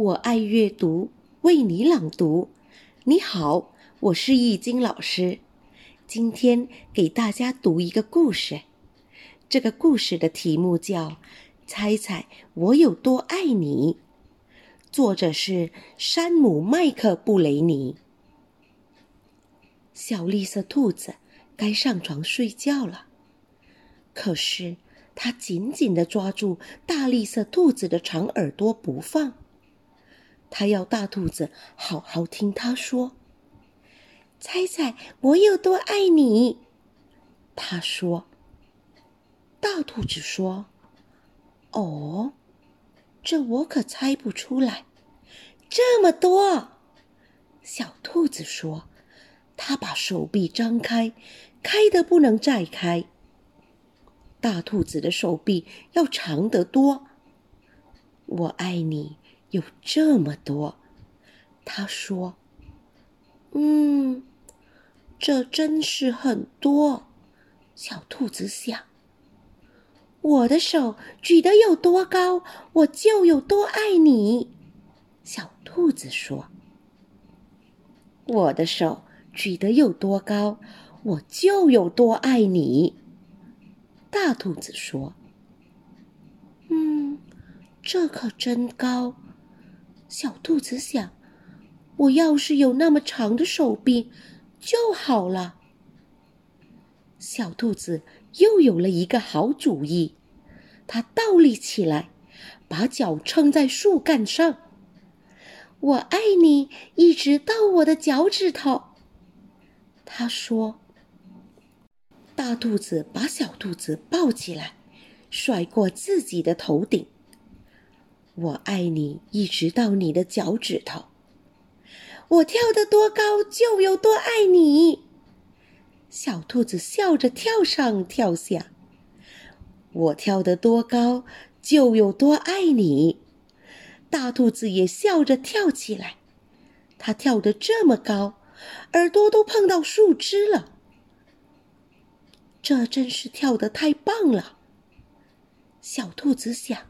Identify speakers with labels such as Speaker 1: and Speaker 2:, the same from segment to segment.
Speaker 1: 我爱阅读，为你朗读。你好，我是易经老师。今天给大家读一个故事。这个故事的题目叫《猜猜我有多爱你》，作者是山姆·麦克布雷尼。小绿色兔子该上床睡觉了，可是它紧紧地抓住大绿色兔子的长耳朵不放。他要大兔子好好听他说：“猜猜我有多爱你？”他说。大兔子说：“哦，这我可猜不出来，这么多。”小兔子说：“他把手臂张开，开得不能再开。”大兔子的手臂要长得多。我爱你。有这么多，他说：“嗯，这真是很多。”小兔子想：“我的手举得有多高，我就有多爱你。”小兔子说：“我的手举得有多高，我就有多爱你。”大兔子说：“嗯，这可真高。”小兔子想：“我要是有那么长的手臂就好了。”小兔子又有了一个好主意，它倒立起来，把脚撑在树干上。“我爱你，一直到我的脚趾头。”他说。大兔子把小兔子抱起来，甩过自己的头顶。我爱你，一直到你的脚趾头。我跳得多高，就有多爱你。小兔子笑着跳上跳下。我跳得多高，就有多爱你。大兔子也笑着跳起来。它跳得这么高，耳朵都碰到树枝了。这真是跳得太棒了。小兔子想。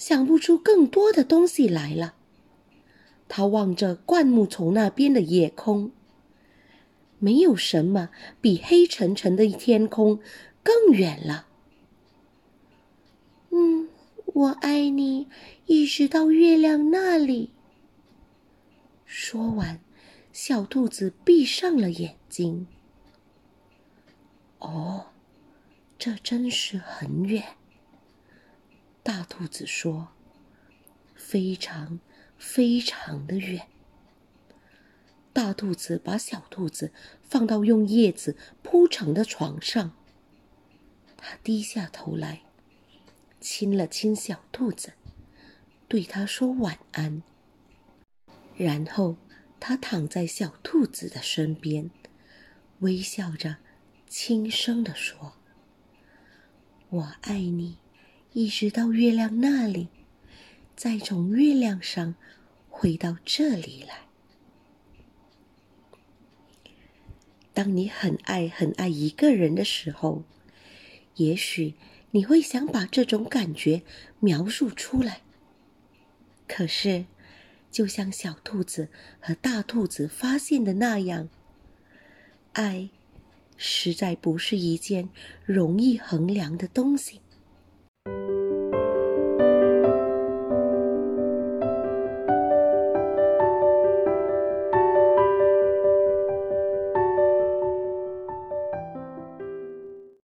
Speaker 1: 想不出更多的东西来了。他望着灌木丛那边的夜空，没有什么比黑沉沉的天空更远了。嗯，我爱你，一直到月亮那里。说完，小兔子闭上了眼睛。哦，这真是很远。大兔子说：“非常非常的远。”大兔子把小兔子放到用叶子铺成的床上，他低下头来，亲了亲小兔子，对它说晚安。然后他躺在小兔子的身边，微笑着，轻声地说：“我爱你。”一直到月亮那里，再从月亮上回到这里来。当你很爱很爱一个人的时候，也许你会想把这种感觉描述出来。可是，就像小兔子和大兔子发现的那样，爱实在不是一件容易衡量的东西。